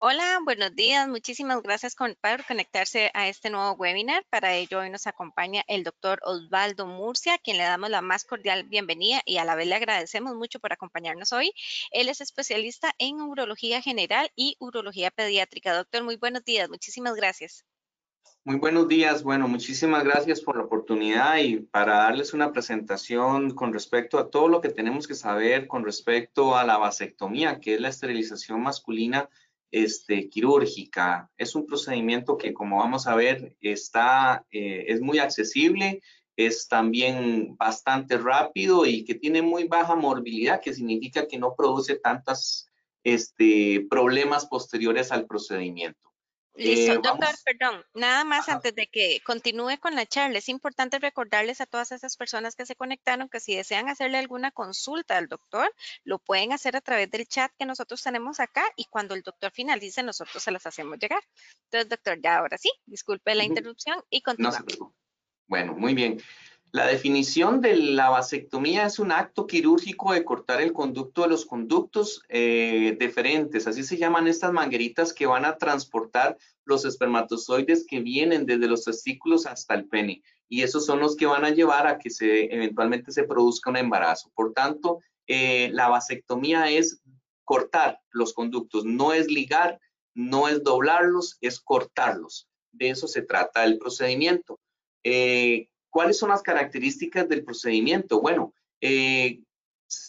Hola, buenos días. Muchísimas gracias por conectarse a este nuevo webinar. Para ello hoy nos acompaña el doctor Osvaldo Murcia, quien le damos la más cordial bienvenida y a la vez le agradecemos mucho por acompañarnos hoy. Él es especialista en urología general y urología pediátrica. Doctor, muy buenos días. Muchísimas gracias. Muy buenos días. Bueno, muchísimas gracias por la oportunidad y para darles una presentación con respecto a todo lo que tenemos que saber con respecto a la vasectomía, que es la esterilización masculina este, quirúrgica. Es un procedimiento que, como vamos a ver, está, eh, es muy accesible, es también bastante rápido y que tiene muy baja morbilidad, que significa que no produce tantos este, problemas posteriores al procedimiento. Listo, eh, doctor, perdón, nada más antes de que continúe con la charla, es importante recordarles a todas esas personas que se conectaron que si desean hacerle alguna consulta al doctor, lo pueden hacer a través del chat que nosotros tenemos acá y cuando el doctor finalice, nosotros se las hacemos llegar. Entonces, doctor, ya ahora sí, disculpe la interrupción y continuamos. bueno, muy bien. La definición de la vasectomía es un acto quirúrgico de cortar el conducto de los conductos eh, deferentes, así se llaman estas mangueritas que van a transportar los espermatozoides que vienen desde los testículos hasta el pene y esos son los que van a llevar a que eventualmente se produzca un embarazo. Por tanto, eh, la vasectomía es cortar los conductos, no es ligar, no es doblarlos, es cortarlos. De eso se trata el procedimiento. Eh, ¿Cuáles son las características del procedimiento? Bueno, eh,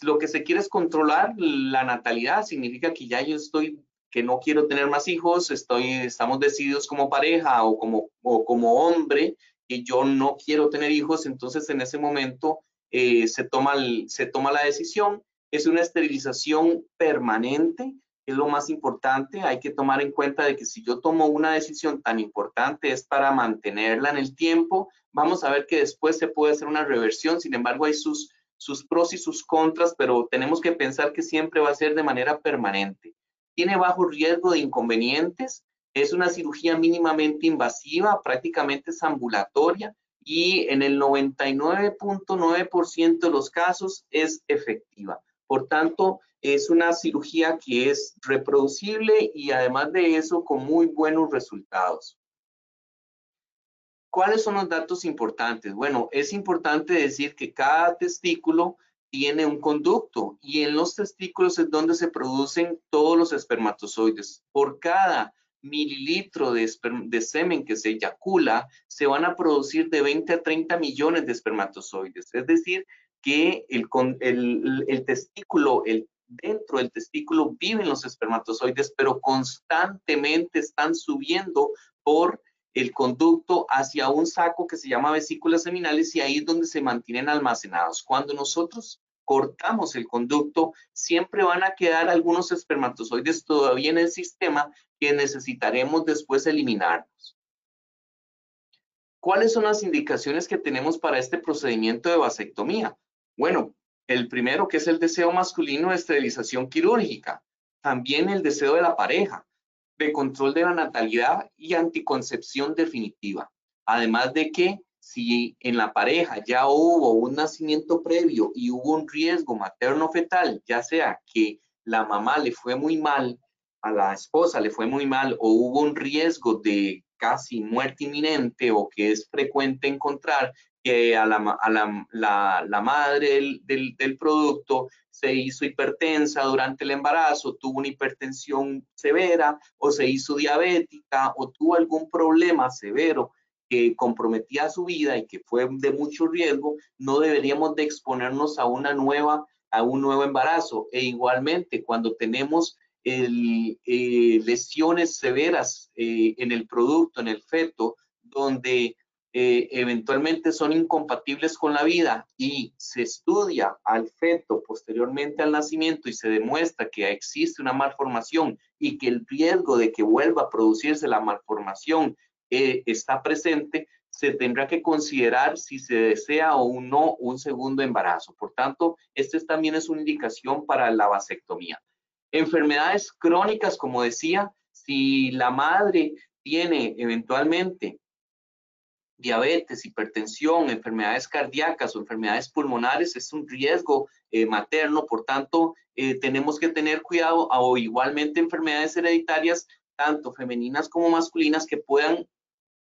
lo que se quiere es controlar la natalidad, significa que ya yo estoy, que no quiero tener más hijos, estoy, estamos decididos como pareja o como, como hombre, que yo no quiero tener hijos, entonces en ese momento eh, se, toma se toma la decisión. Es una esterilización permanente, es lo más importante. Hay que tomar en cuenta de que si yo tomo una decisión tan importante es para mantenerla en el tiempo, Vamos a ver que después se puede hacer una reversión, sin embargo hay sus, sus pros y sus contras, pero tenemos que pensar que siempre va a ser de manera permanente. Tiene bajo riesgo de inconvenientes, es una cirugía mínimamente invasiva, prácticamente es ambulatoria y en el 99.9% de los casos es efectiva. Por tanto, es una cirugía que es reproducible y además de eso con muy buenos resultados. ¿Cuáles son los datos importantes? Bueno, es importante decir que cada testículo tiene un conducto y en los testículos es donde se producen todos los espermatozoides. Por cada mililitro de, semen que se eyacula, se van a producir de 20 a 30 millones de espermatozoides. Es decir, que el, el testículo, el, dentro del testículo viven los espermatozoides, pero constantemente están subiendo por el conducto hacia un saco que se llama vesículas seminales y ahí es donde se mantienen almacenados. Cuando nosotros cortamos el conducto, siempre van a quedar algunos espermatozoides todavía en el sistema que necesitaremos después eliminarlos. ¿Cuáles son las indicaciones que tenemos para este procedimiento de vasectomía? Bueno, el primero que es el deseo masculino de esterilización quirúrgica, también el deseo de la pareja, de control de la natalidad y anticoncepción definitiva. Además de que si en la pareja ya hubo un nacimiento previo y hubo un riesgo materno-fetal, ya sea que la mamá le fue muy mal, a la esposa le fue muy mal o hubo un riesgo de casi muerte inminente o que es frecuente encontrar que a la, madre del, producto se hizo hipertensa durante el embarazo, tuvo una hipertensión severa o se hizo diabética o tuvo algún problema severo que comprometía su vida y que fue de mucho riesgo, no deberíamos de exponernos a una nueva, a un nuevo embarazo. E igualmente, cuando tenemos eh, lesiones severas eh, en el producto, en el feto, donde eh, eventualmente son incompatibles con la vida y se estudia al feto posteriormente al nacimiento y se demuestra que existe una malformación y que el riesgo de que vuelva a producirse la malformación eh, está presente, se tendrá que considerar si se desea o no un segundo embarazo. Por tanto, este también es una indicación para la vasectomía. Enfermedades crónicas, como decía, si la madre tiene eventualmente diabetes, hipertensión, enfermedades cardíacas o enfermedades pulmonares es un riesgo eh, materno, por tanto, eh, tenemos que tener cuidado o igualmente enfermedades hereditarias tanto femeninas como masculinas, que puedan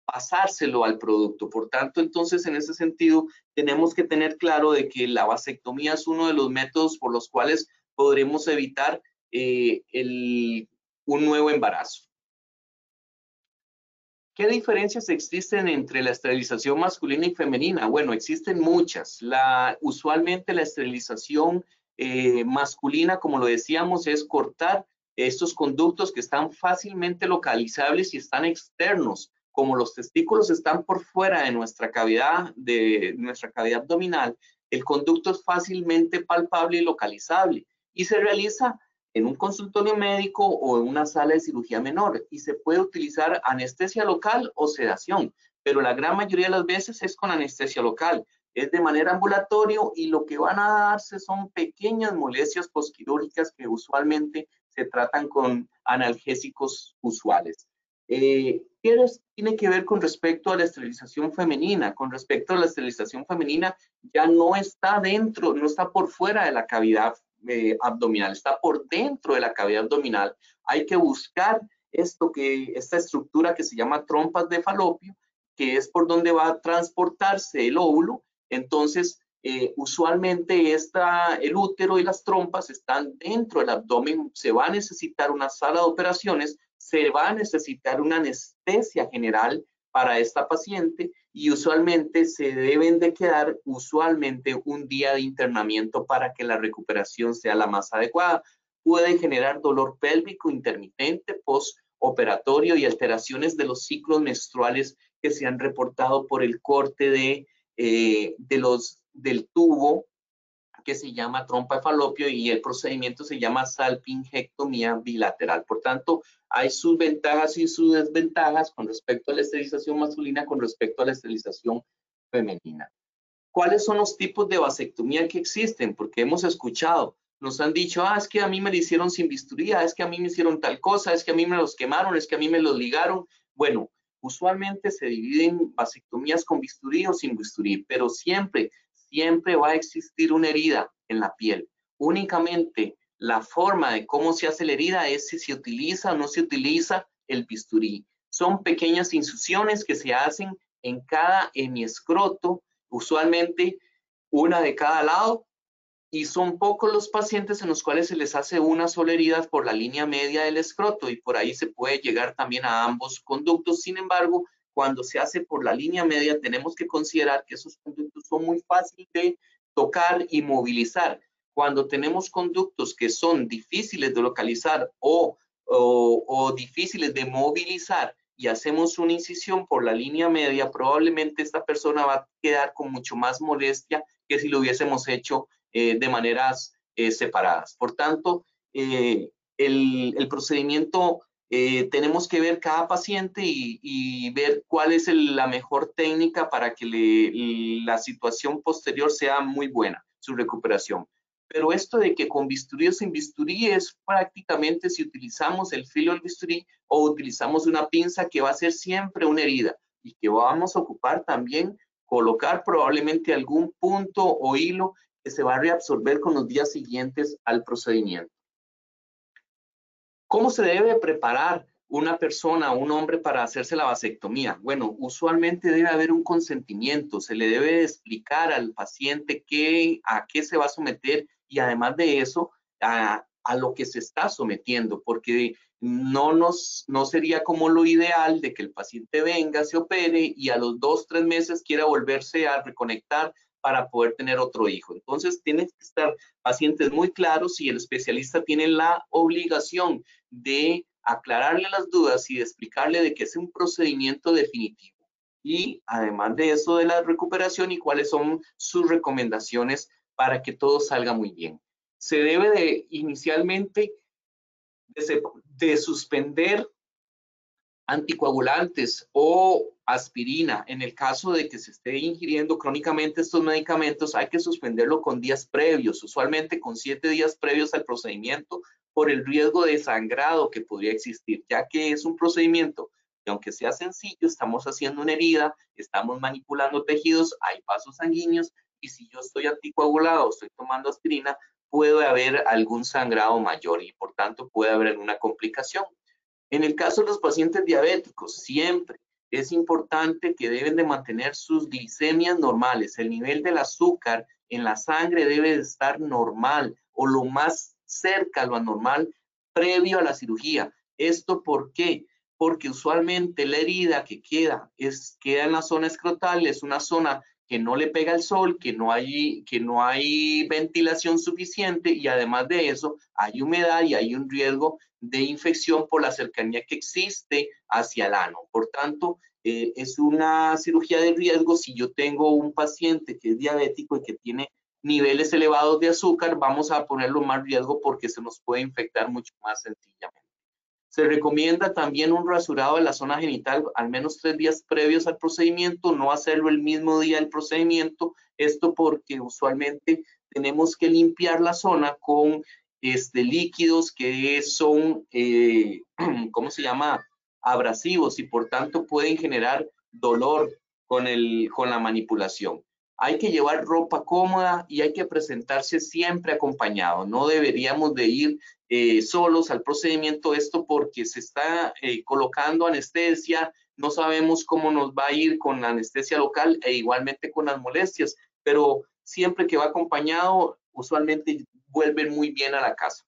pasárselo al producto. Por tanto, entonces, en ese sentido, tenemos que tener claro de que la vasectomía es uno de los métodos por los cuales podremos evitar eh, un nuevo embarazo. ¿Qué diferencias existen entre la esterilización masculina y femenina? Bueno, existen muchas. Usualmente la esterilización eh, masculina, como lo decíamos, es cortar estos conductos que están fácilmente localizables y están externos como los testículos están por fuera de nuestra cavidad, de nuestra cavidad abdominal, el conducto es fácilmente palpable y localizable y se realiza en un consultorio médico o en una sala de cirugía menor y se puede utilizar anestesia local o sedación, pero la gran mayoría de las veces es con anestesia local, es de manera ambulatorio y lo que van a darse son pequeñas molestias posquirúrgicas que usualmente se tratan con analgésicos usuales. Eh, ¿Qué tiene que ver con respecto a la esterilización femenina? Con respecto a la esterilización femenina, ya no está dentro, no está por fuera de la cavidad eh, abdominal, está por dentro de la cavidad abdominal. Hay que buscar esto que, esta estructura que se llama trompas de falopio, que es por donde va a transportarse el óvulo. Entonces, eh, usualmente esta, el útero y las trompas están dentro del abdomen. Se va a necesitar una sala de operaciones se va a necesitar una anestesia general para esta paciente y usualmente se deben de quedar usualmente un día de internamiento para que la recuperación sea la más adecuada. Puede generar dolor pélvico intermitente postoperatorio y alteraciones de los ciclos menstruales que se han reportado por el corte de, eh, de los, del tubo que se llama trompa de falopio y el procedimiento se llama salpingectomía bilateral. Por tanto, hay sus ventajas y sus desventajas con respecto a la esterilización masculina, con respecto a la esterilización femenina. ¿Cuáles son los tipos de vasectomía que existen? Porque hemos escuchado, nos han dicho, ah, es que a mí me lo hicieron sin bisturí, ah, es que a mí me hicieron tal cosa, es que a mí me los quemaron, es que a mí me los ligaron. Bueno, usualmente se dividen vasectomías con bisturí o sin bisturí, pero siempre siempre va a existir una herida en la piel. Únicamente la forma de cómo se hace la herida es si se utiliza o no se utiliza el bisturí. Son pequeñas incisiones que se hacen en cada hemiescroto, usualmente una de cada lado, y son pocos los pacientes en los cuales se les hace una sola herida por la línea media del escroto y por ahí se puede llegar también a ambos conductos. Sin embargo, cuando se hace por la línea media, tenemos que considerar que esos conductos son muy fáciles de tocar y movilizar. Cuando tenemos conductos que son difíciles de localizar o, o, difíciles de movilizar y hacemos una incisión por la línea media, probablemente esta persona va a quedar con mucho más molestia que si lo hubiésemos hecho eh, de maneras eh, separadas. Por tanto, eh, el, el, procedimiento eh, tenemos que ver cada paciente y, ver cuál es la mejor técnica para que la situación posterior sea muy buena, su recuperación. Pero esto de que con bisturí o sin bisturí es prácticamente si utilizamos el filo del bisturí o utilizamos una pinza que va a ser siempre una herida y que vamos a ocupar también colocar probablemente algún punto o hilo que se va a reabsorber con los días siguientes al procedimiento. ¿Cómo se debe preparar una persona, un hombre para hacerse la vasectomía? Bueno, usualmente debe haber un consentimiento, se le debe explicar al paciente qué, a qué se va a someter y además de eso, a, lo que se está sometiendo, porque no, nos, no sería como lo ideal de que el paciente venga, se opere y a los dos, tres meses quiera volverse a reconectar para poder tener otro hijo. Entonces, tienen que estar pacientes muy claros y el especialista tiene la obligación de aclararle las dudas y de explicarle de que es un procedimiento definitivo. Y además de eso, de la recuperación y cuáles son sus recomendaciones para que todo salga muy bien. Se debe de inicialmente de, de suspender anticoagulantes o aspirina. En el caso de que se esté ingiriendo crónicamente estos medicamentos, hay que suspenderlo con días previos, usualmente con siete días previos al procedimiento por el riesgo de sangrado que podría existir, ya que es un procedimiento que aunque sea sencillo, estamos haciendo una herida, estamos manipulando tejidos, hay vasos sanguíneos y si yo estoy anticoagulado, estoy tomando aspirina, puede haber algún sangrado mayor y por tanto puede haber alguna complicación. En el caso de los pacientes diabéticos, siempre es importante que deben de mantener sus glicemias normales. El nivel del azúcar en la sangre debe de estar normal o lo más cerca a lo anormal previo a la cirugía. ¿Esto por qué? Porque usualmente la herida que queda, es, queda en la zona escrotal, es una zona que no le pega el sol, que no hay, que no hay ventilación suficiente y además de eso hay humedad y hay un riesgo de infección por la cercanía que existe hacia el ano. Por tanto, eh, es una cirugía de riesgo si yo tengo un paciente que es diabético y que tiene niveles elevados de azúcar, vamos a ponerlo más riesgo porque se nos puede infectar mucho más sencillamente. Se recomienda también un rasurado de la zona genital al menos tres días previos al procedimiento, no hacerlo el mismo día del procedimiento, esto porque usualmente tenemos que limpiar la zona con este, líquidos que son, eh, ¿cómo se llama? Abrasivos y por tanto pueden generar dolor con, el, con la manipulación. Hay que llevar ropa cómoda y hay que presentarse siempre acompañado. No deberíamos de ir eh, solos al procedimiento esto porque se está eh, colocando anestesia, no sabemos cómo nos va a ir con la anestesia local e igualmente con las molestias, pero siempre que va acompañado, usualmente vuelven muy bien a la casa.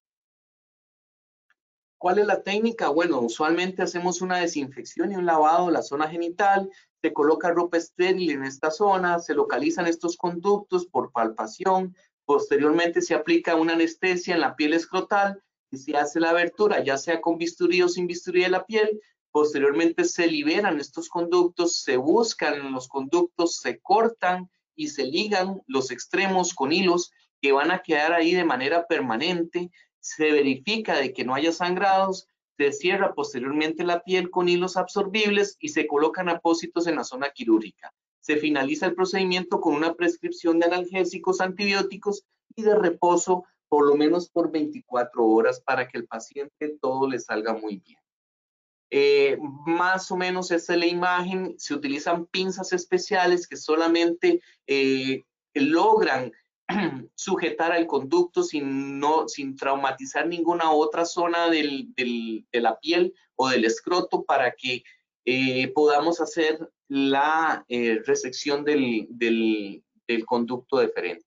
¿Cuál es la técnica? Bueno, usualmente hacemos una desinfección y un lavado de la zona genital, se coloca ropa estéril en esta zona, se localizan estos conductos por palpación, posteriormente se aplica una anestesia en la piel escrotal y se hace la abertura, ya sea con bisturí o sin bisturí de la piel, posteriormente se liberan estos conductos, se buscan los conductos, se cortan y se ligan los extremos con hilos que van a quedar ahí de manera permanente, se verifica de que no haya sangrados, se cierra posteriormente la piel con hilos absorbibles y se colocan apósitos en la zona quirúrgica. Se finaliza el procedimiento con una prescripción de analgésicos antibióticos y de reposo por lo menos por 24 horas para que el paciente todo le salga muy bien. Eh, más o menos esta es la imagen, se utilizan pinzas especiales que solamente eh, logran sujetar al conducto sin, no, sin traumatizar ninguna otra zona del, de la piel o del escroto para que eh, podamos hacer la eh, resección del, del, del conducto deferente.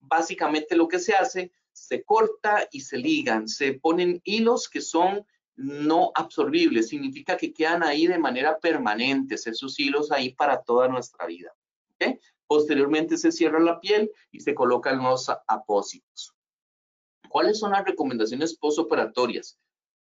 Básicamente lo que se hace, se corta y se ligan, se ponen hilos que son no absorbibles, significa que quedan ahí de manera permanente, esos hilos ahí para toda nuestra vida. ¿okay? Posteriormente se cierra la piel y se colocan los apósitos. ¿Cuáles son las recomendaciones postoperatorias?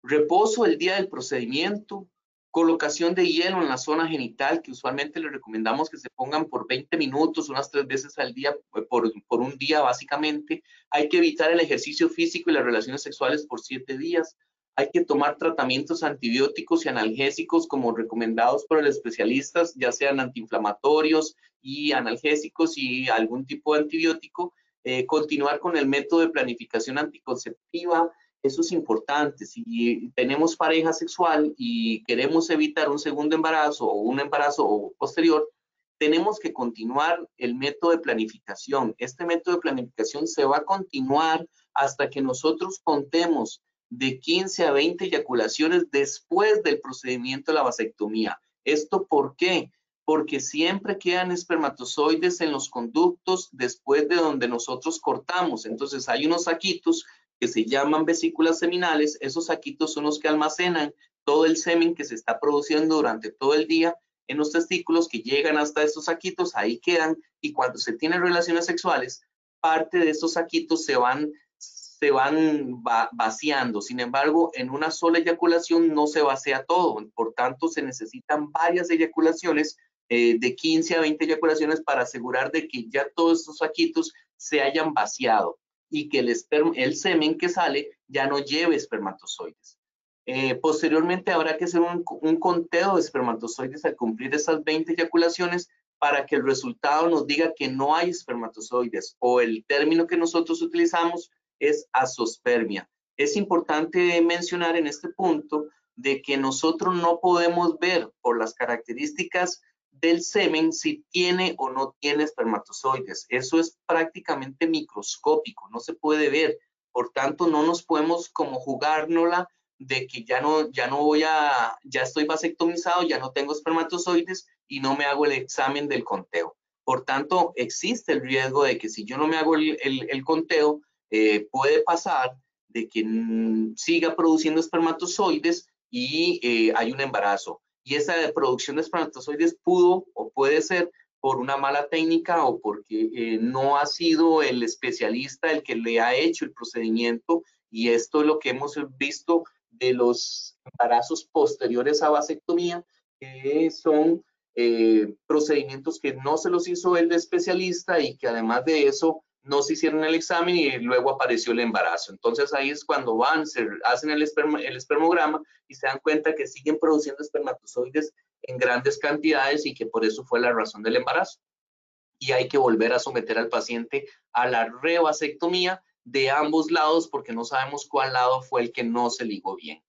Reposo el día del procedimiento, colocación de hielo en la zona genital, que usualmente le recomendamos que se pongan por 20 minutos, unas tres veces al día, por, por un día básicamente. Hay que evitar el ejercicio físico y las relaciones sexuales por siete días hay que tomar tratamientos antibióticos y analgésicos como recomendados por los especialistas, ya sean antiinflamatorios y analgésicos y algún tipo de antibiótico. Eh, continuar con el método de planificación anticonceptiva, eso es importante. Si tenemos pareja sexual y queremos evitar un segundo embarazo o un embarazo posterior, tenemos que continuar el método de planificación. Este método de planificación se va a continuar hasta que nosotros contemos de 15 a 20 eyaculaciones después del procedimiento de la vasectomía. ¿Esto por qué? Porque siempre quedan espermatozoides en los conductos después de donde nosotros cortamos. Entonces hay unos saquitos que se llaman vesículas seminales. Esos saquitos son los que almacenan todo el semen que se está produciendo durante todo el día en los testículos que llegan hasta estos saquitos, ahí quedan y cuando se tienen relaciones sexuales, parte de estos saquitos se van se van vaciando. Sin embargo, en una sola eyaculación no se vacía todo. Por tanto, se necesitan varias eyaculaciones, eh, de 15 a 20 eyaculaciones para asegurar de que ya todos estos saquitos se hayan vaciado y que el, el semen que sale ya no lleve espermatozoides. Eh, posteriormente habrá que hacer un, un, conteo de espermatozoides al cumplir esas 20 eyaculaciones para que el resultado nos diga que no hay espermatozoides o el término que nosotros utilizamos es asospermia. Es importante mencionar en este punto de que nosotros no podemos ver por las características del semen si tiene o no tiene espermatozoides. Eso es prácticamente microscópico, no se puede ver. Por tanto, no nos podemos como jugárnosla de que ya no, ya no voy a, ya estoy vasectomizado, ya no tengo espermatozoides y no me hago el examen del conteo. Por tanto, existe el riesgo de que si yo no me hago el, conteo, eh, puede pasar de que siga produciendo espermatozoides y eh, hay un embarazo. Y esa producción de espermatozoides pudo o puede ser por una mala técnica o porque eh, no ha sido el especialista el que le ha hecho el procedimiento y esto es lo que hemos visto de los embarazos posteriores a vasectomía, que son eh, procedimientos que no se los hizo el especialista y que además de eso no se hicieron el examen y luego apareció el embarazo. Entonces ahí es cuando van, se hacen el, el espermograma y se dan cuenta que siguen produciendo espermatozoides en grandes cantidades y que por eso fue la razón del embarazo. Y hay que volver a someter al paciente a la revasectomía de ambos lados porque no sabemos cuál lado fue el que no se ligó bien.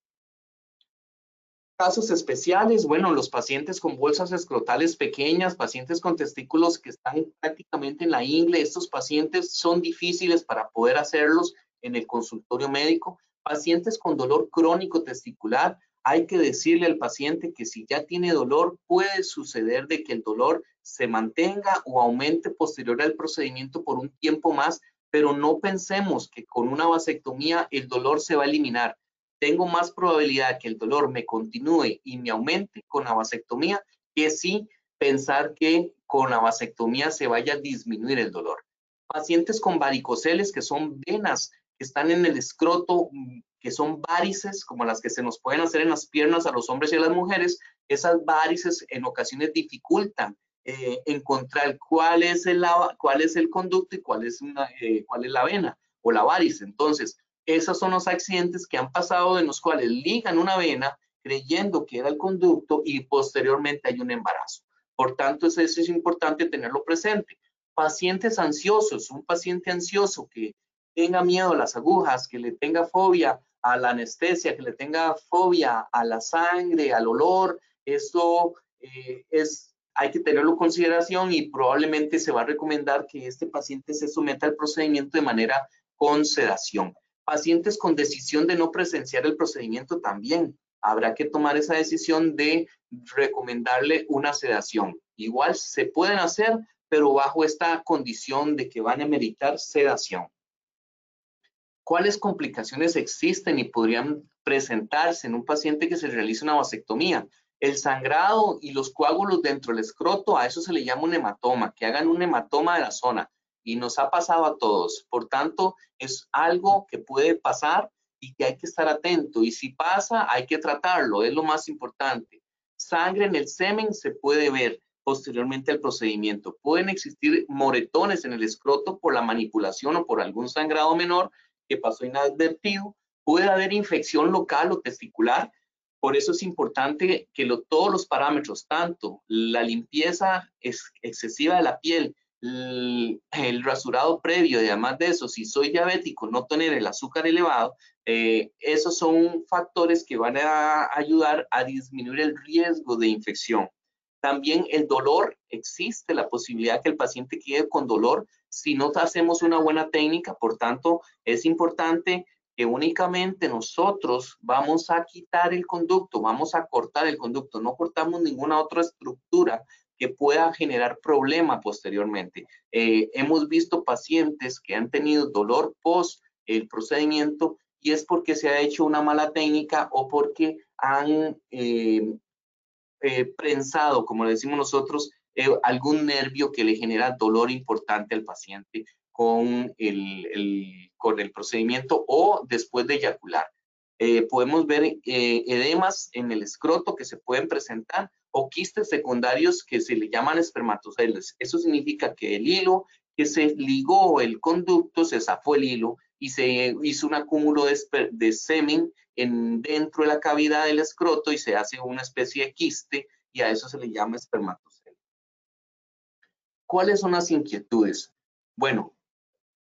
Casos especiales, bueno, los pacientes con bolsas escrotales pequeñas, pacientes con testículos que están prácticamente en la ingle, estos pacientes son difíciles para poder hacerlos en el consultorio médico. Pacientes con dolor crónico testicular, hay que decirle al paciente que si ya tiene dolor, puede suceder de que el dolor se mantenga o aumente posterior al procedimiento por un tiempo más, pero no pensemos que con una vasectomía el dolor se va a eliminar. Tengo más probabilidad que el dolor me continúe y me aumente con la vasectomía que si pensar que con la vasectomía se vaya a disminuir el dolor. Pacientes con varicoceles, que son venas que están en el escroto que son varices, como las que se nos pueden hacer en las piernas a los hombres y a las mujeres, esas varices en ocasiones dificultan eh, encontrar cuál es, el, cuál es el conducto y cuál es, eh, cuál es la vena o la varice. Entonces, esos son los accidentes que han pasado en los cuales ligan una vena creyendo que era el conducto y posteriormente hay un embarazo. Por tanto, eso es importante tenerlo presente. Pacientes ansiosos, un paciente ansioso que tenga miedo a las agujas, que le tenga fobia a la anestesia, que le tenga fobia a la sangre, al olor, esto eh, es, hay que tenerlo en consideración y probablemente se va a recomendar que este paciente se someta al procedimiento de manera con sedación. Pacientes con decisión de no presenciar el procedimiento también habrá que tomar esa decisión de recomendarle una sedación. Igual se pueden hacer, pero bajo esta condición de que van a meritar sedación. ¿Cuáles complicaciones existen y podrían presentarse en un paciente que se realiza una vasectomía? El sangrado y los coágulos dentro del escroto, a eso se le llama un hematoma, que hagan un hematoma de la zona y nos ha pasado a todos. Por tanto, es algo que puede pasar y que hay que estar atento. Y si pasa, hay que tratarlo, es lo más importante. Sangre en el semen se puede ver posteriormente al procedimiento. Pueden existir moretones en el escroto por la manipulación o por algún sangrado menor que pasó inadvertido, puede haber infección local o testicular, por eso es importante que todos los parámetros, tanto la limpieza excesiva de la piel, el, rasurado previo y además de eso, si soy diabético, no tener el azúcar elevado, eh, esos son factores que van a ayudar a disminuir el riesgo de infección. También el dolor, existe la posibilidad que el paciente quede con dolor si no hacemos una buena técnica, por tanto, es importante que únicamente nosotros vamos a quitar el conducto, vamos a cortar el conducto, no cortamos ninguna otra estructura que pueda generar problema posteriormente. Eh, hemos visto pacientes que han tenido dolor post el procedimiento y es porque se ha hecho una mala técnica o porque han eh, eh, prensado, como decimos nosotros, algún nervio que le genera dolor importante al paciente con el, con el procedimiento o después de eyacular. Podemos ver edemas en el escroto que se pueden presentar o quistes secundarios que se le llaman espermatoceles. Eso significa que el hilo que se ligó el conducto, se zafó el hilo y se hizo un acúmulo de, semen en, dentro de la cavidad del escroto y se hace una especie de quiste y a eso se le llama espermatoceles. ¿Cuáles son las inquietudes? Bueno,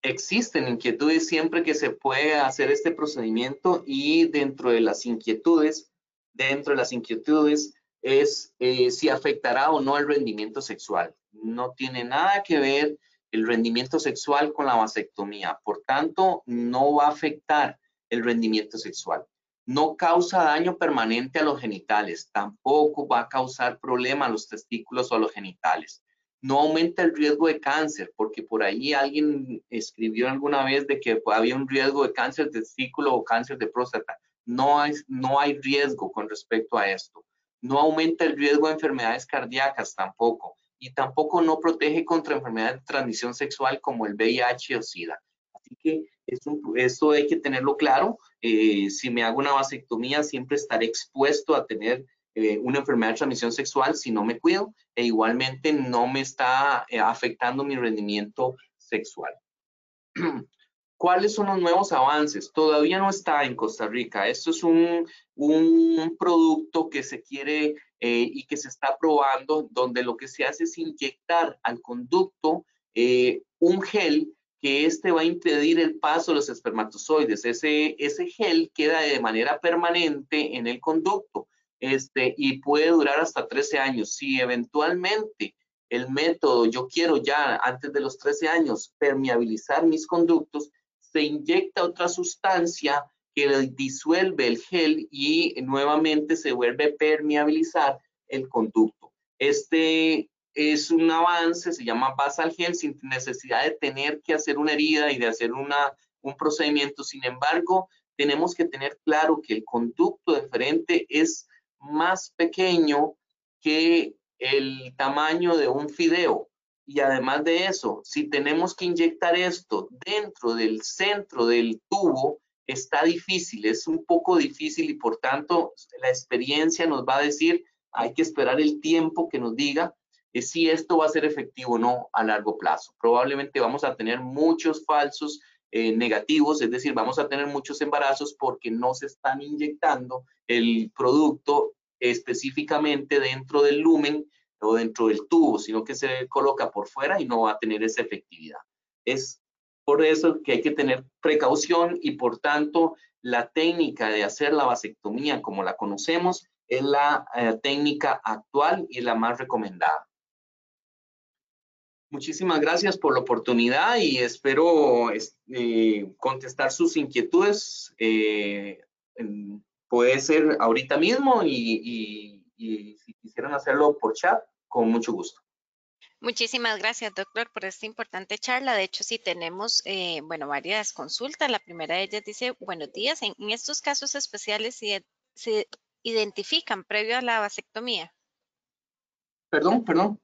existen inquietudes siempre que se puede hacer este procedimiento y dentro de las inquietudes, dentro de las inquietudes es eh, si afectará o no el rendimiento sexual. No tiene nada que ver el rendimiento sexual con la vasectomía. Por tanto, no va a afectar el rendimiento sexual. No causa daño permanente a los genitales, tampoco va a causar problema a los testículos o a los genitales. No aumenta el riesgo de cáncer, porque por ahí alguien escribió alguna vez de que había un riesgo de cáncer de testículo o cáncer de próstata. No hay, no hay riesgo con respecto a esto. No aumenta el riesgo de enfermedades cardíacas tampoco. Y tampoco no protege contra enfermedades de transmisión sexual como el VIH o SIDA. Así que esto hay que tenerlo claro. Eh, si me hago una vasectomía, siempre estaré expuesto a tener eh, una enfermedad de transmisión sexual si no me cuido e igualmente no me está eh, afectando mi rendimiento sexual. ¿Cuáles son los nuevos avances? Todavía no está en Costa Rica. Esto es un, un producto que se quiere y que se está probando, donde lo que se hace es inyectar al conducto un gel que este va a impedir el paso de los espermatozoides. Ese, ese gel queda de manera permanente en el conducto este, y puede durar hasta 13 años. Si eventualmente el método, yo quiero ya antes de los 13 años permeabilizar mis conductos, se inyecta otra sustancia que disuelve el gel y nuevamente se vuelve a permeabilizar el conducto. Este es un avance, se llama basal gel, sin necesidad de tener que hacer una herida y de hacer una, un procedimiento. Sin embargo, tenemos que tener claro que el conducto deferente es más pequeño que el tamaño de un fideo. Y además de eso, si tenemos que inyectar esto dentro del centro del tubo, está difícil, es un poco difícil y por tanto la experiencia nos va a decir, hay que esperar el tiempo que nos diga es si esto va a ser efectivo o no a largo plazo. Probablemente vamos a tener muchos falsos eh, negativos, es decir, vamos a tener muchos embarazos porque no se están inyectando el producto específicamente dentro del lumen o dentro del tubo, sino que se coloca por fuera y no va a tener esa efectividad. Es por eso que hay que tener precaución y por tanto la técnica de hacer la vasectomía como la conocemos es la eh, técnica actual y la más recomendada. Muchísimas gracias por la oportunidad y espero eh, contestar sus inquietudes. Eh, puede ser ahorita mismo y, si quisieran hacerlo por chat, con mucho gusto. Muchísimas gracias, doctor, por esta importante charla. De hecho, sí tenemos, eh, bueno, varias consultas. La primera de ellas dice, buenos días, en, estos casos especiales se, se identifican previo a la vasectomía. Perdón, perdón.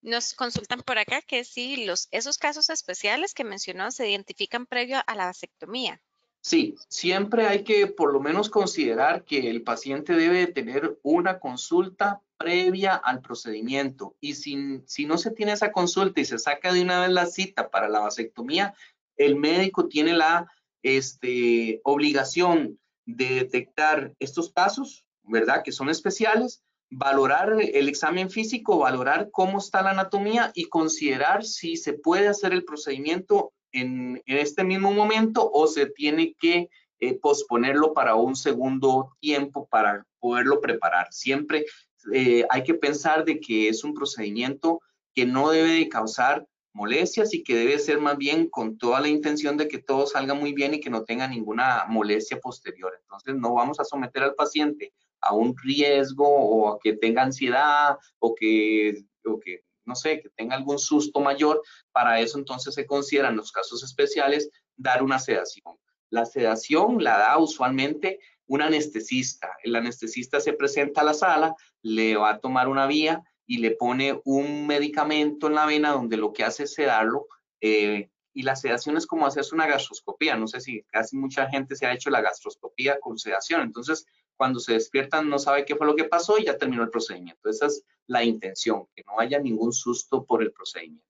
Nos consultan por acá que si los, esos casos especiales que mencionó se identifican previo a la vasectomía. Sí, siempre hay que por lo menos considerar que el paciente debe tener una consulta previa al procedimiento y si, si no se tiene esa consulta y se saca de una vez la cita para la vasectomía, el médico tiene la este, obligación de detectar estos casos, ¿verdad? Que son especiales valorar el examen físico, valorar cómo está la anatomía y considerar si se puede hacer el procedimiento en, este mismo momento o se tiene que eh, posponerlo para un segundo tiempo para poderlo preparar. Siempre eh, hay que pensar de que es un procedimiento que no debe de causar molestias y que debe ser más bien con toda la intención de que todo salga muy bien y que no tenga ninguna molestia posterior. Entonces no vamos a someter al paciente a un riesgo o a que tenga ansiedad o que, o que, no sé, que tenga algún susto mayor, para eso entonces se considera en los casos especiales dar una sedación. La sedación la da usualmente un anestesista. El anestesista se presenta a la sala, le va a tomar una vía y le pone un medicamento en la vena donde lo que hace es sedarlo. Eh, y la sedación es como hacerse una gastroscopía. No sé si casi mucha gente se ha hecho la gastroscopía con sedación. Entonces, cuando se despiertan no sabe qué fue lo que pasó y ya terminó el procedimiento. Esa es la intención, que no haya ningún susto por el procedimiento.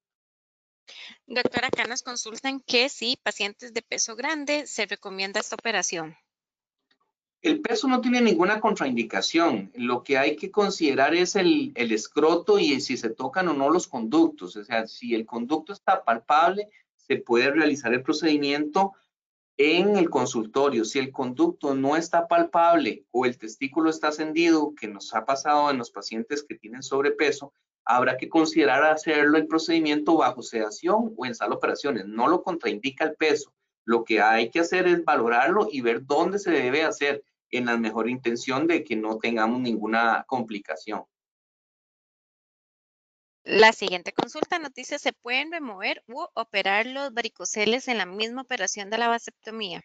Doctora, acá nos consultan que si pacientes de peso grande se recomienda esta operación. El peso no tiene ninguna contraindicación. Lo que hay que considerar es el, el escroto y si se tocan o no los conductos. O sea, si el conducto está palpable, se puede realizar el procedimiento en el consultorio, si el conducto no está palpable o el testículo está ascendido, que nos ha pasado en los pacientes que tienen sobrepeso, habrá que considerar hacerlo el procedimiento bajo sedación o en sala operaciones. No lo contraindica el peso. Lo que hay que hacer es valorarlo y ver dónde se debe hacer. en la mejor intención de que no tengamos ninguna complicación. La siguiente consulta nos dice, ¿se pueden remover u operar los varicoceles en la misma operación de la vasectomía?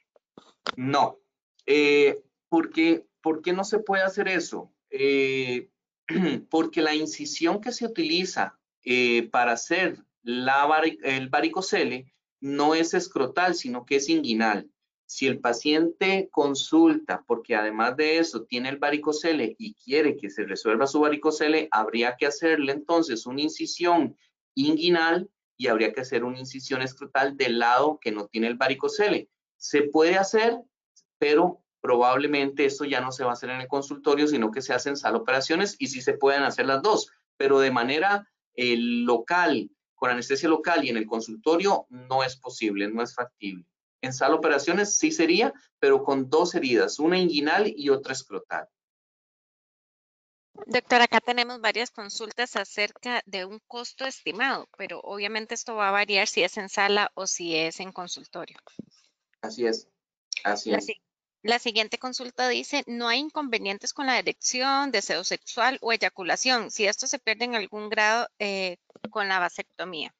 No, eh, porque, ¿por qué no se puede hacer eso? Eh, porque la incisión que se utiliza eh, para hacer la el varicocele no es escrotal, sino que es inguinal. Si el paciente consulta, porque además de eso tiene el varicocele y quiere que se resuelva su varicocele, habría que hacerle entonces una incisión inguinal y habría que hacer una incisión escrotal del lado que no tiene el varicocele. Se puede hacer, pero probablemente esto ya no se va a hacer en el consultorio, sino que se hacen sala operaciones y sí se pueden hacer las dos, pero de manera eh, local, con anestesia local y en el consultorio no es posible, no es factible. En sala operaciones sí sería, pero con dos heridas, una inguinal y otra escrotal. Doctor, acá tenemos varias consultas acerca de un costo estimado, pero obviamente esto va a variar si es en sala o si es en consultorio. Así es, así es. La siguiente consulta dice, no hay inconvenientes con la erección, deseo sexual o eyaculación, si esto se pierde en algún grado eh, con la vasectomía.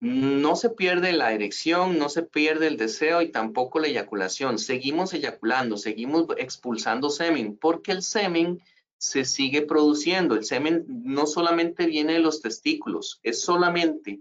No se pierde la erección, no se pierde el deseo y tampoco la eyaculación. Seguimos eyaculando, seguimos expulsando semen, porque el semen se sigue produciendo. El semen no solamente viene de los testículos, es solamente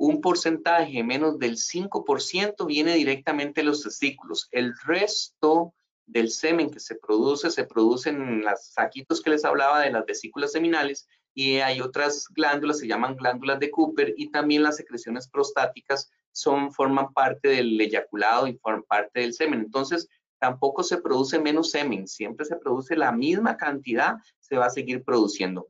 un porcentaje menos del 5% viene directamente de los testículos. El resto del semen que se produce, se produce en los saquitos que les hablaba de las vesículas seminales y hay otras glándulas, se llaman glándulas de Cooper y también las secreciones prostáticas son, forman parte del eyaculado y forman parte del semen. Entonces, tampoco se produce menos semen, siempre se produce la misma cantidad, se va a seguir produciendo.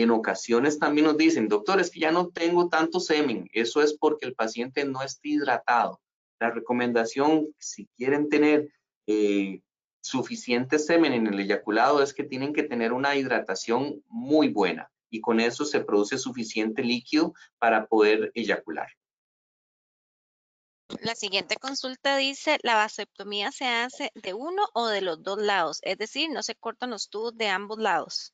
En ocasiones también nos dicen, doctor, es que ya no tengo tanto semen. Eso es porque el paciente no está hidratado. La recomendación, si quieren tener eh, suficiente semen en el eyaculado, es que tienen que tener una hidratación muy buena y con eso se produce suficiente líquido para poder eyacular. La siguiente consulta dice, ¿la vasectomía se hace de uno o de los dos lados? Es decir, no se cortan los tubos de ambos lados.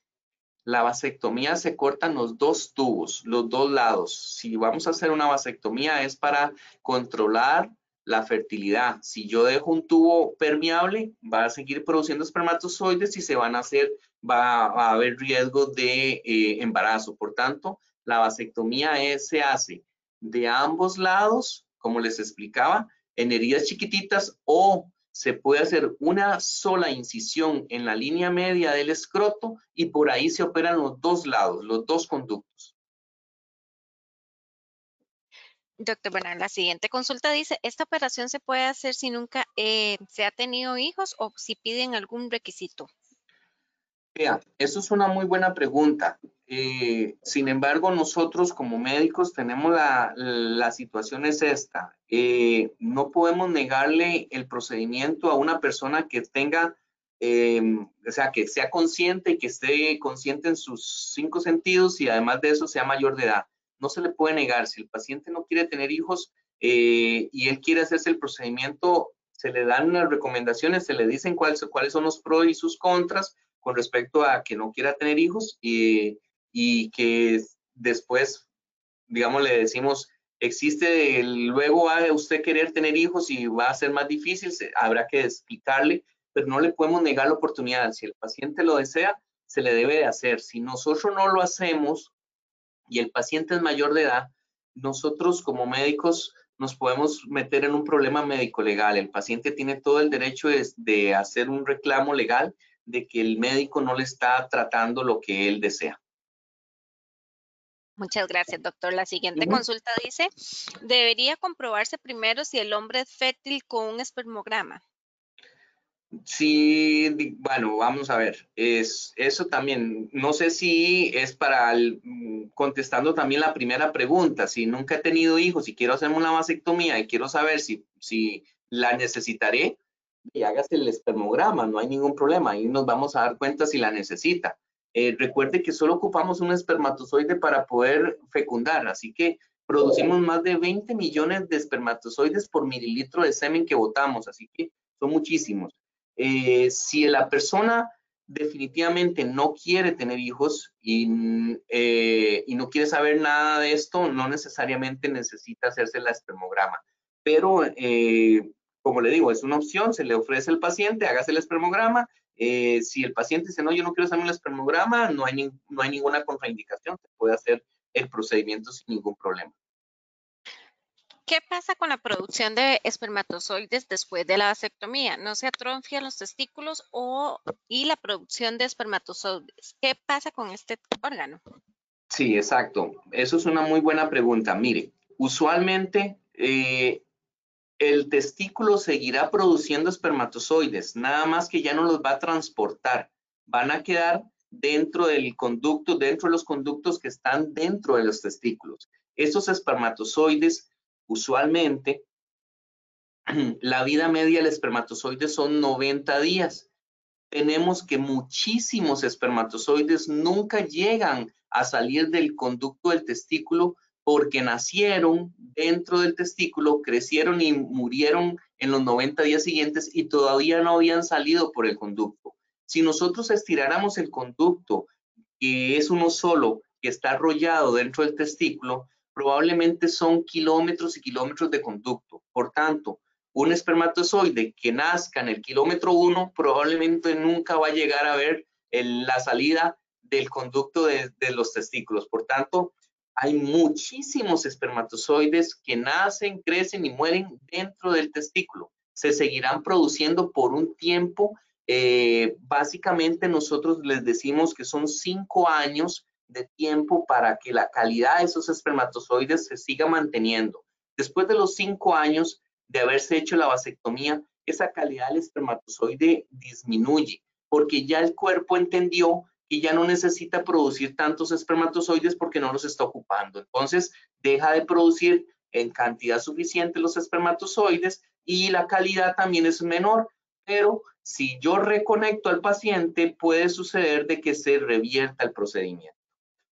La vasectomía se cortan los dos tubos, los dos lados. Si vamos a hacer una vasectomía es para controlar la fertilidad. Si yo dejo un tubo permeable, va a seguir produciendo espermatozoides y se van a hacer, va a haber riesgo de eh, embarazo. Por tanto, la vasectomía se hace de ambos lados, como les explicaba, en heridas chiquititas o se puede hacer una sola incisión en la línea media del escroto y por ahí se operan los dos lados, los dos conductos. Doctor Bernal, la siguiente consulta dice, ¿esta operación se puede hacer si nunca eh, se ha tenido hijos o si piden algún requisito? Vea, eso es una muy buena pregunta. Eh, sin embargo, nosotros como médicos tenemos la, la situación es esta. Eh, no podemos negarle el procedimiento a una persona que tenga, em, o sea, que sea consciente y que esté consciente en sus cinco sentidos y además de eso sea mayor de edad no se le puede negar. Si el paciente no quiere tener hijos eh, y él quiere hacerse el procedimiento, se le dan unas recomendaciones, se le dicen cuáles, cuáles son los pros y sus contras con respecto a que no quiera tener hijos y, y que después, digamos, le decimos, existe, luego va a usted querer tener hijos y va a ser más difícil, habrá que explicarle, pero no le podemos negar la oportunidad. Si el paciente lo desea, se le debe de hacer. Si nosotros no lo hacemos, y el paciente es mayor de edad, nosotros como médicos nos podemos meter en un problema médico-legal. El paciente tiene todo el derecho de, hacer un reclamo legal de que el médico no le está tratando lo que él desea. Muchas gracias, doctor. La siguiente consulta dice, ¿debería comprobarse primero si el hombre es fértil con un espermograma? Sí, bueno, vamos a ver, es, eso también, no sé si es para, mm, contestando también la primera pregunta, si nunca he tenido hijos y quiero hacerme una vasectomía y quiero saber si, si la necesitaré, y hágase el espermograma, no hay ningún problema, y nos vamos a dar cuenta si la necesita. Eh, recuerde que solo ocupamos un espermatozoide para poder fecundar, así que producimos más de 20 millones de espermatozoides por mililitro de semen que botamos, así que son muchísimos. Eh, si la persona definitivamente no quiere tener hijos y, eh, y, no quiere saber nada de esto, no necesariamente necesita hacerse la espermograma. Pero, como le digo, es una opción, se le ofrece al paciente, hágase el espermograma. Eh, si el paciente dice, no, yo no quiero hacerme el espermograma, no hay, no hay ninguna contraindicación, se puede hacer el procedimiento sin ningún problema. ¿Qué pasa con la producción de espermatozoides después de la vasectomía? ¿No se atrofian los testículos o, y la producción de espermatozoides? ¿Qué pasa con este órgano? Sí, exacto. Eso es una muy buena pregunta. Mire, usualmente eh, el testículo seguirá produciendo espermatozoides, nada más que ya no los va a transportar. Van a quedar dentro del conducto, dentro de los conductos que están dentro de los testículos. Esos espermatozoides Usualmente, la vida media del espermatozoide son 90 días. Tenemos que muchísimos espermatozoides nunca llegan a salir del conducto del testículo porque nacieron dentro del testículo, crecieron y murieron en los 90 días siguientes y todavía no habían salido por el conducto. Si nosotros estiráramos el conducto, que es uno solo, que está arrollado dentro del testículo, probablemente son kilómetros y kilómetros de conducto. Por tanto, un espermatozoide que nazca en el kilómetro 1 probablemente nunca va a llegar a ver la salida del conducto de, de los testículos. Por tanto, hay muchísimos espermatozoides que nacen, crecen y mueren dentro del testículo. Se seguirán produciendo por un tiempo. Eh, básicamente nosotros les decimos que son cinco años de tiempo para que la calidad de esos espermatozoides se siga manteniendo. Después de los cinco años de haberse hecho la vasectomía, esa calidad del espermatozoide disminuye porque ya el cuerpo entendió que ya no necesita producir tantos espermatozoides porque no los está ocupando. Entonces, deja de producir en cantidad suficiente los espermatozoides y la calidad también es menor. Pero si yo reconecto al paciente, puede suceder de que se revierta el procedimiento.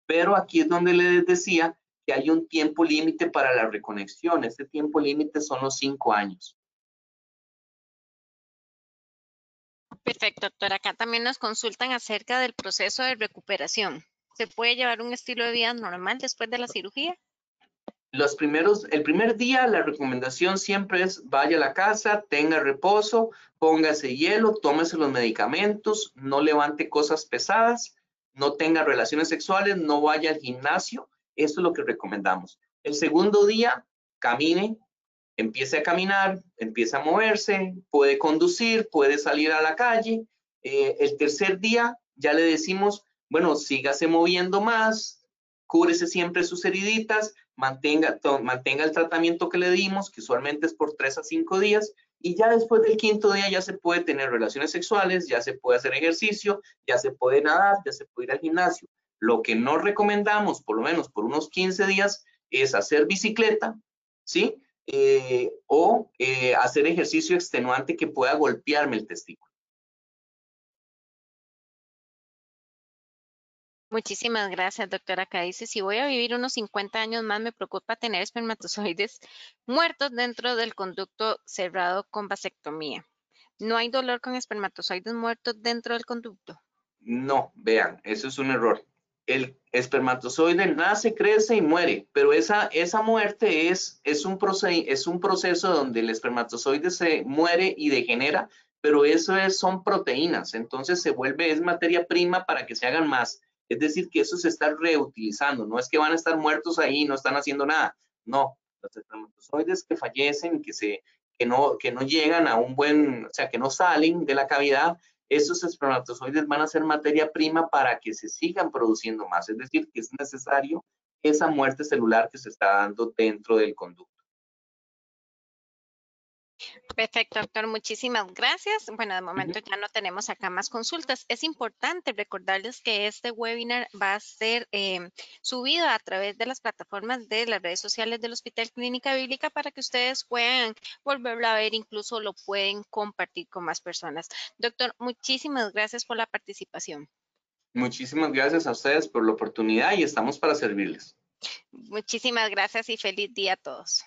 Pero aquí es donde les decía que hay un tiempo límite para la reconexión. Este tiempo límite son los cinco años. Perfecto, doctor. Acá también nos consultan acerca del proceso de recuperación. ¿Se puede llevar un estilo de vida normal después de la cirugía? Los primeros, el primer día la recomendación siempre es vaya a la casa, tenga reposo, póngase hielo, tómese los medicamentos, no levante cosas pesadas no tenga relaciones sexuales, no vaya al gimnasio. Esto es lo que recomendamos. El segundo día, camine, empiece a caminar, empiece a moverse, puede conducir, puede salir a la calle. Eh, el tercer día, ya le decimos, bueno, sígase moviendo más, cúbrese siempre sus heriditas, mantenga, mantenga el tratamiento que le dimos, que usualmente es por tres a cinco días, y ya después del quinto día ya se puede tener relaciones sexuales, ya se puede hacer ejercicio, ya se puede nadar, ya se puede ir al gimnasio. Lo que no recomendamos, por lo menos por unos 15 días, es hacer bicicleta, ¿sí? Eh, o eh, hacer ejercicio extenuante que pueda golpearme el testículo. Muchísimas gracias, doctora. Acá dice, si voy a vivir unos 50 años más, me preocupa tener espermatozoides muertos dentro del conducto cerrado con vasectomía. ¿No hay dolor con espermatozoides muertos dentro del conducto? No, vean, eso es un error. El espermatozoide nace, crece y muere, pero esa, esa muerte es, es, un es un proceso donde el espermatozoide se muere y degenera, pero eso es, son proteínas, entonces se vuelve, es materia prima para que se hagan más. Es decir, que eso se está reutilizando. No es que van a estar muertos ahí no están haciendo nada. No, los espermatozoides que fallecen, que, se, que, no, que no llegan a un buen, o sea, que no salen de la cavidad, esos espermatozoides van a ser materia prima para que se sigan produciendo más. Es decir, que es necesario esa muerte celular que se está dando dentro del conducto. Perfecto, doctor. Muchísimas gracias. Bueno, de momento ya no tenemos acá más consultas. Es importante recordarles que este webinar va a ser em, subido a través de las plataformas de las redes sociales del Hospital Clínica Bíblica para que ustedes puedan volverlo a ver, incluso lo pueden compartir con más personas. Doctor, muchísimas gracias por la participación. Muchísimas gracias a ustedes por la oportunidad y estamos para servirles. Muchísimas gracias y feliz día a todos.